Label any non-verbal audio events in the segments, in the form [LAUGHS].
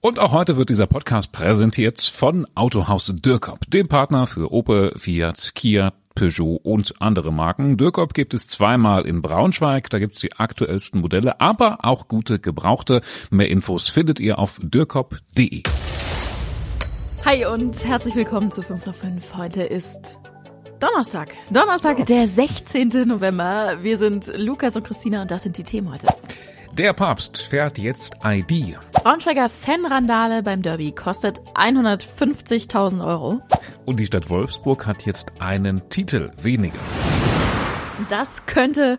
Und auch heute wird dieser Podcast präsentiert von Autohaus Dürkop, dem Partner für Opel, Fiat, Kia, Peugeot und andere Marken. Dürkop gibt es zweimal in Braunschweig, da gibt's die aktuellsten Modelle, aber auch gute Gebrauchte. Mehr Infos findet ihr auf dürkop.de. Hi und herzlich willkommen zu 5 nach 5. Heute ist Donnerstag. Donnerstag, der 16. November. Wir sind Lukas und Christina und das sind die Themen heute. Der Papst fährt jetzt ID. Braunschweiger Fanrandale beim Derby kostet 150.000 Euro. Und die Stadt Wolfsburg hat jetzt einen Titel weniger. Das könnte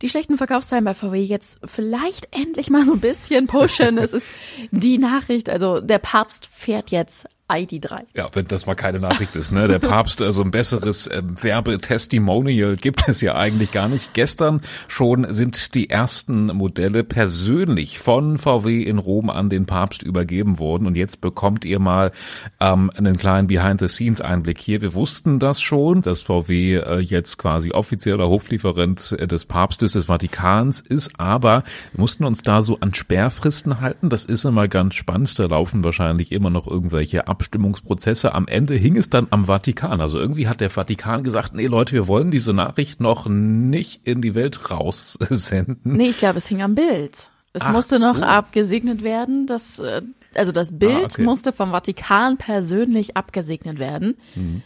die schlechten Verkaufszahlen bei VW jetzt vielleicht endlich mal so ein bisschen pushen. es ist die Nachricht, also der Papst fährt jetzt ID3. Ja, wenn das mal keine Nachricht ist, ne? Der Papst, also ein besseres äh, Werbetestimonial gibt es ja eigentlich gar nicht. Gestern schon sind die ersten Modelle persönlich von VW in Rom an den Papst übergeben worden und jetzt bekommt ihr mal ähm, einen kleinen Behind-the-Scenes-Einblick hier. Wir wussten das schon, dass VW äh, jetzt quasi offizieller Hoflieferant äh, des Papstes des Vatikans ist, aber wir mussten uns da so an Sperrfristen halten. Das ist immer ganz spannend. Da laufen wahrscheinlich immer noch irgendwelche Ab Abstimmungsprozesse. Am Ende hing es dann am Vatikan. Also irgendwie hat der Vatikan gesagt, nee Leute, wir wollen diese Nachricht noch nicht in die Welt raussenden. Nee, ich glaube, es hing am Bild. Es Ach musste noch so. abgesegnet werden. Das, äh, also das Bild ah, okay. musste vom Vatikan persönlich abgesegnet werden. Mhm.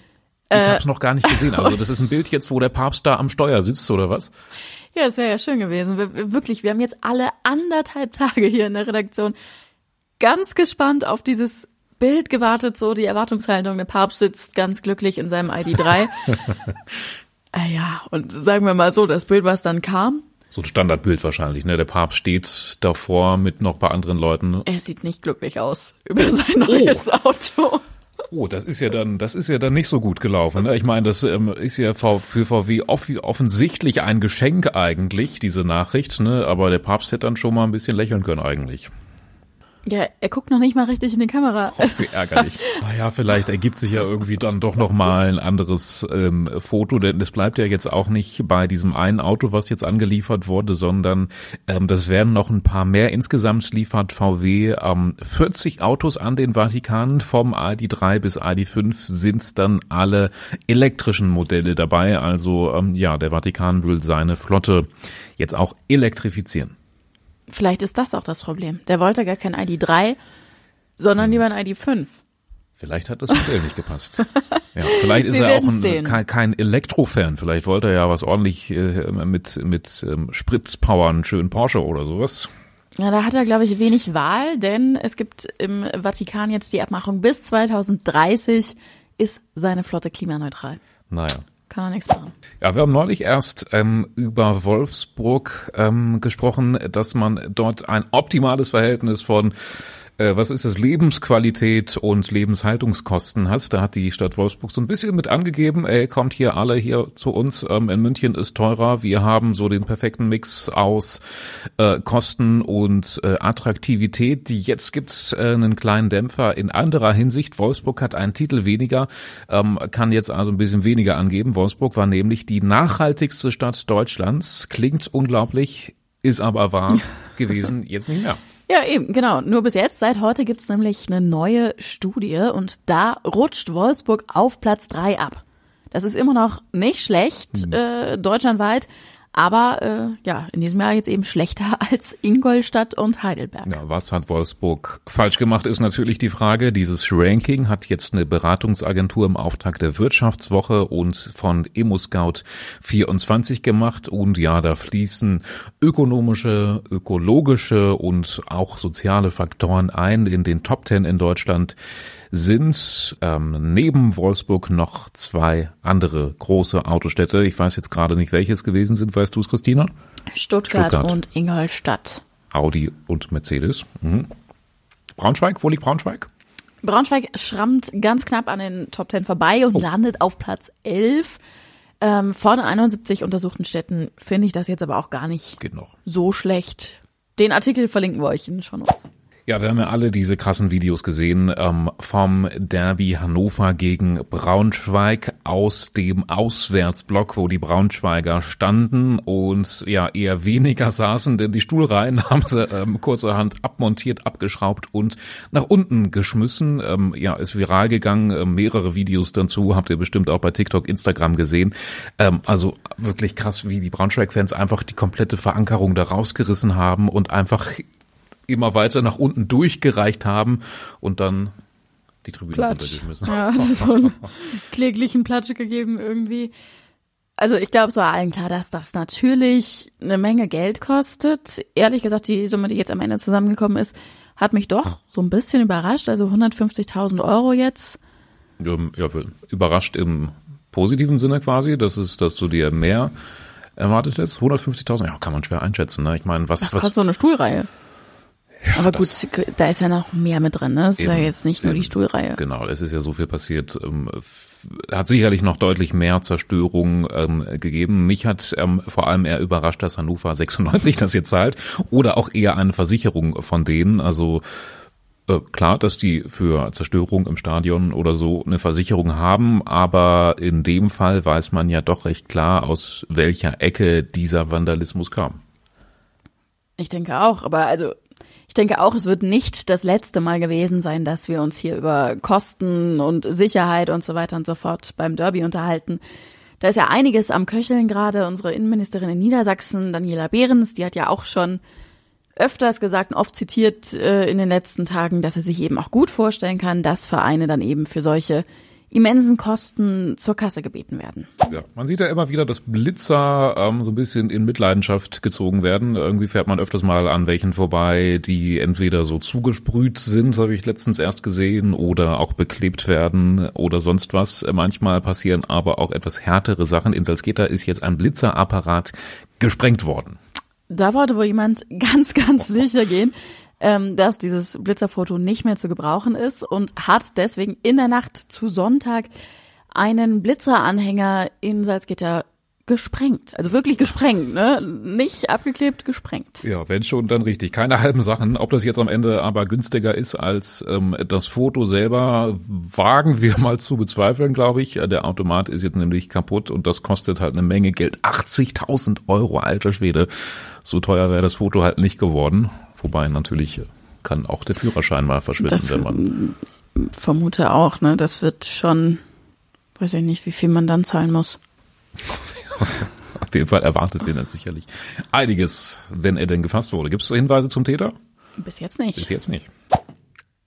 Ich äh, habe es noch gar nicht gesehen. Also [LAUGHS] das ist ein Bild jetzt, wo der Papst da am Steuer sitzt oder was? Ja, das wäre ja schön gewesen. Wir, wirklich, wir haben jetzt alle anderthalb Tage hier in der Redaktion ganz gespannt auf dieses Bild gewartet, so die Erwartungshaltung. Der Papst sitzt ganz glücklich in seinem ID3. äh, [LAUGHS] ja, und sagen wir mal so, das Bild, was dann kam. So ein Standardbild wahrscheinlich, ne? Der Papst steht davor mit noch ein paar anderen Leuten. Er sieht nicht glücklich aus über sein neues oh. Auto. Oh, das ist ja dann, das ist ja dann nicht so gut gelaufen. Ne? Ich meine, das ähm, ist ja für VW off offensichtlich ein Geschenk eigentlich, diese Nachricht, ne? Aber der Papst hätte dann schon mal ein bisschen lächeln können eigentlich. Ja, er guckt noch nicht mal richtig in die Kamera. Oh, wie ärgerlich. [LAUGHS] naja, vielleicht ergibt sich ja irgendwie dann doch noch mal ein anderes ähm, Foto, denn es bleibt ja jetzt auch nicht bei diesem einen Auto, was jetzt angeliefert wurde, sondern ähm, das werden noch ein paar mehr. Insgesamt liefert VW ähm, 40 Autos an den Vatikan. Vom ID3 bis ID5 sind dann alle elektrischen Modelle dabei. Also ähm, ja, der Vatikan will seine Flotte jetzt auch elektrifizieren. Vielleicht ist das auch das Problem. Der wollte gar kein ID3, sondern lieber ein ID5. Vielleicht hat das Modell nicht gepasst. [LAUGHS] Ja, vielleicht ist er auch ein, kein, kein Elektrofan. Vielleicht wollte er ja was ordentlich äh, mit, mit ähm, Spritzpower, einen schönen Porsche oder sowas. Ja, da hat er, glaube ich, wenig Wahl, denn es gibt im Vatikan jetzt die Abmachung, bis 2030 ist seine Flotte klimaneutral. Naja kann er nichts machen. Ja, wir haben neulich erst ähm, über Wolfsburg ähm, gesprochen, dass man dort ein optimales Verhältnis von äh, was ist das, Lebensqualität und Lebenshaltungskosten hast. Da hat die Stadt Wolfsburg so ein bisschen mit angegeben, ey, kommt hier alle hier zu uns, ähm, in München ist teurer, wir haben so den perfekten Mix aus äh, Kosten und äh, Attraktivität. Die jetzt gibt's äh, einen kleinen Dämpfer in anderer Hinsicht. Wolfsburg hat einen Titel weniger, ähm, kann jetzt also ein bisschen weniger angeben. Wolfsburg war nämlich die nachhaltigste Stadt Deutschlands. Klingt unglaublich, ist aber wahr [LAUGHS] gewesen, jetzt nicht mehr. Ja, eben, genau. Nur bis jetzt. Seit heute gibt's nämlich eine neue Studie und da rutscht Wolfsburg auf Platz drei ab. Das ist immer noch nicht schlecht, mhm. äh, deutschlandweit, aber äh, ja, in diesem Jahr jetzt eben schlechter [LAUGHS] als Ingolstadt und Heidelberg. Ja, was hat Wolfsburg falsch gemacht, ist natürlich die Frage. Dieses Ranking hat jetzt eine Beratungsagentur im Auftrag der Wirtschaftswoche und von EmoScout 24 gemacht. Und ja, da fließen ökonomische, ökologische und auch soziale Faktoren ein. In den Top Ten in Deutschland sind ähm, neben Wolfsburg noch zwei andere große Autostädte. Ich weiß jetzt gerade nicht, welche es gewesen sind. Weißt du es, Christina? Stuttgart, Stuttgart. und Ingolstadt. Audi und Mercedes. Mhm. Braunschweig, wo liegt Braunschweig? Braunschweig schrammt ganz knapp an den Top Ten vorbei und oh. landet auf Platz 11. Ähm, von 71 untersuchten Städten finde ich das jetzt aber auch gar nicht so schlecht. Den Artikel verlinken wir euch in den Shownotes. Ja, wir haben ja alle diese krassen Videos gesehen ähm, vom Derby Hannover gegen Braunschweig aus dem Auswärtsblock, wo die Braunschweiger standen und ja eher weniger [LAUGHS] saßen, denn die Stuhlreihen haben sie ähm, kurzerhand abmontiert, abgeschraubt und nach unten geschmissen. Ähm, ja, ist viral gegangen, äh, mehrere Videos dazu habt ihr bestimmt auch bei TikTok, Instagram gesehen. Ähm, also wirklich krass, wie die Braunschweig-Fans einfach die komplette Verankerung da rausgerissen haben und einfach immer weiter nach unten durchgereicht haben und dann die Tribüne Platsch. runtergeschmissen. Ja, so einen [LAUGHS] kläglichen Platsch gegeben irgendwie. Also ich glaube, es war allen klar, dass das natürlich eine Menge Geld kostet. Ehrlich gesagt, die Summe, die jetzt am Ende zusammengekommen ist, hat mich doch so ein bisschen überrascht. Also 150.000 Euro jetzt. Ja, überrascht im positiven Sinne quasi, das ist, dass du dir mehr erwartet hättest. 150.000, ja, kann man schwer einschätzen. Ne? Ich meine, was, Was was, kostet so eine Stuhlreihe? Aber gut, da ist ja noch mehr mit drin, ne? Das ist ja Eben, jetzt nicht nur eben. die Stuhlreihe. Genau, es ist ja so viel passiert. Ähm, hat sicherlich noch deutlich mehr Zerstörung ähm, gegeben. Mich hat ähm, vor allem eher überrascht, dass Hannover [LAUGHS] 96 das jetzt zahlt oder auch eher eine Versicherung von denen. Also äh, klar, dass die für Zerstörung im Stadion oder so eine Versicherung haben, aber in dem Fall weiß man ja doch recht klar, aus welcher Ecke dieser Vandalismus kam. Ich denke auch, aber also ich denke auch, es wird nicht das letzte Mal gewesen sein, dass wir uns hier über Kosten und Sicherheit und so weiter und so fort beim Derby unterhalten. Da ist ja einiges am Köcheln gerade. Unsere Innenministerin in Niedersachsen, Daniela Behrens, die hat ja auch schon öfters gesagt und oft zitiert äh, in den letzten Tagen, dass sie sich eben auch gut vorstellen kann, dass Vereine dann eben für solche immensen Kosten zur Kasse gebeten werden. Ja, man sieht ja immer wieder, dass Blitzer ähm, so ein bisschen in Mitleidenschaft gezogen werden. Irgendwie fährt man öfters mal an welchen vorbei, die entweder so zugesprüht sind, habe ich letztens erst gesehen, oder auch beklebt werden oder sonst was. Manchmal passieren aber auch etwas härtere Sachen. In Salzgitter ist jetzt ein Blitzerapparat gesprengt worden. Da wollte wohl jemand [LAUGHS] ganz, ganz sicher gehen, ähm, dass dieses Blitzerfoto nicht mehr zu gebrauchen ist und hat deswegen in der Nacht zu Sonntag einen Blitzeranhänger in Salzgitter gesprengt. Also wirklich gesprengt, ne? Nicht abgeklebt, gesprengt. Ja, wenn schon, dann richtig. Keine halben Sachen. Ob das jetzt am Ende aber günstiger ist als ähm, das Foto selber, wagen wir mal zu bezweifeln, glaube ich. Der Automat ist jetzt nämlich kaputt und das kostet halt eine Menge Geld. 80.000 Euro, alter Schwede. So teuer wäre das Foto halt nicht geworden. Wobei natürlich kann auch der Führerschein mal verschwinden, Das wenn man. vermute auch, ne? Das wird schon, weiß ich nicht, wie viel man dann zahlen muss. [LAUGHS] Auf jeden Fall erwartet den dann sicherlich einiges, wenn er denn gefasst wurde. Gibt es Hinweise zum Täter? Bis jetzt nicht. Bis jetzt nicht.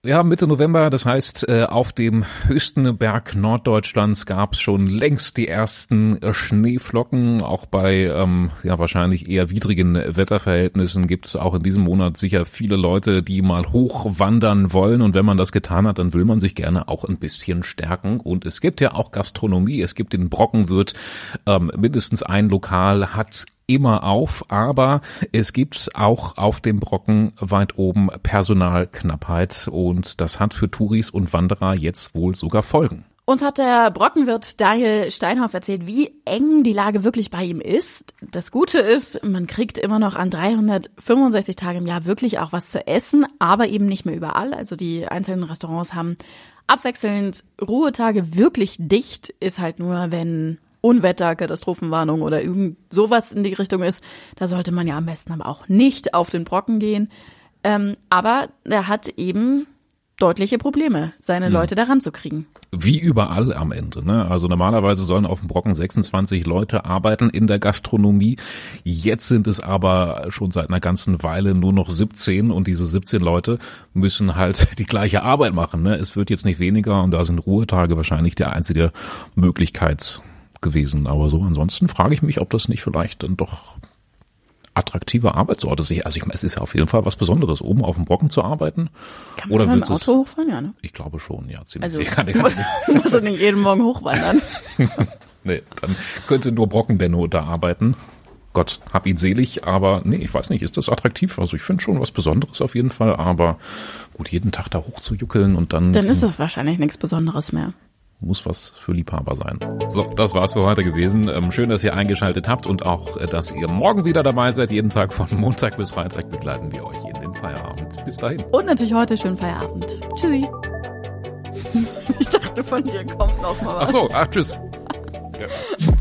Haben Mitte November, das heißt, äh, auf dem höchsten Berg Norddeutschlands gab es schon längst die ersten äh, Schneeflocken. Auch bei ähm, ja wahrscheinlich eher widrigen Wetterverhältnissen gibt es auch in diesem Monat sicher viele Leute, die mal hochwandern wollen. Und wenn man das getan hat, dann will man sich gerne auch ein bisschen stärken. Und es gibt ja auch Gastronomie. Es gibt den Brockenwirt. Ähm, mindestens ein Lokal hat immer auf, aber es gibt auch auf dem Brocken weit oben Personalknappheit und das hat für Touris und Wanderer jetzt wohl sogar Folgen. Uns hat der Brockenwirt Daniel Steinhoff erzählt, wie eng die Lage wirklich bei ihm ist. Das Gute ist, man kriegt immer noch an 365 Tagen im Jahr wirklich auch was zu essen, aber eben nicht mehr überall. Also die einzelnen Restaurants haben abwechselnd Ruhetage wirklich dicht, ist halt nur, wenn Unwetter, Katastrophenwarnung oder irgend sowas in die Richtung ist. Da sollte man ja am besten aber auch nicht auf den Brocken gehen. Ähm, aber er hat eben deutliche Probleme, seine Leute daran zu kriegen. Wie überall am Ende. Ne? Also normalerweise sollen auf dem Brocken 26 Leute arbeiten in der Gastronomie. Jetzt sind es aber schon seit einer ganzen Weile nur noch 17 und diese 17 Leute müssen halt [LAUGHS] die gleiche Arbeit machen. Ne? Es wird jetzt nicht weniger und da sind Ruhetage wahrscheinlich die einzige Möglichkeit gewesen. Aber so ansonsten frage ich mich, ob das nicht vielleicht dann doch attraktive Arbeitsorte sind. Also ich meine, es ist ja auf jeden Fall was Besonderes, oben auf dem Brocken zu arbeiten. Kann man Oder mit dem? Auto hochfahren? Ja, ne? Ich glaube schon, ja, ziemlich Also sicher. [LAUGHS] Kann- musst du nicht jeden Morgen hochwandern. [LAUGHS] Nee, dann könnte nur Brockenbenno da arbeiten. Gott, hab ihn selig, aber nee, ich weiß nicht, ist das attraktiv? Also ich finde schon was Besonderes auf jeden Fall, aber gut, jeden Tag da hoch zu juckeln und dann, Dann ist das wahrscheinlich nichts Besonderes mehr. Muss was für Liebhaber sein. So, das war's für heute gewesen. Ähm, schön, dass ihr eingeschaltet habt und auch, äh, dass ihr morgen wieder dabei seid. Jeden Tag von Montag bis Freitag begleiten wir euch in den Feierabend. Bis dahin. Und natürlich heute schönen Feierabend. Tschüssi. [LAUGHS] Ich dachte, von dir kommt noch mal was. Ach so, ach, tschüss. Ja. [LAUGHS]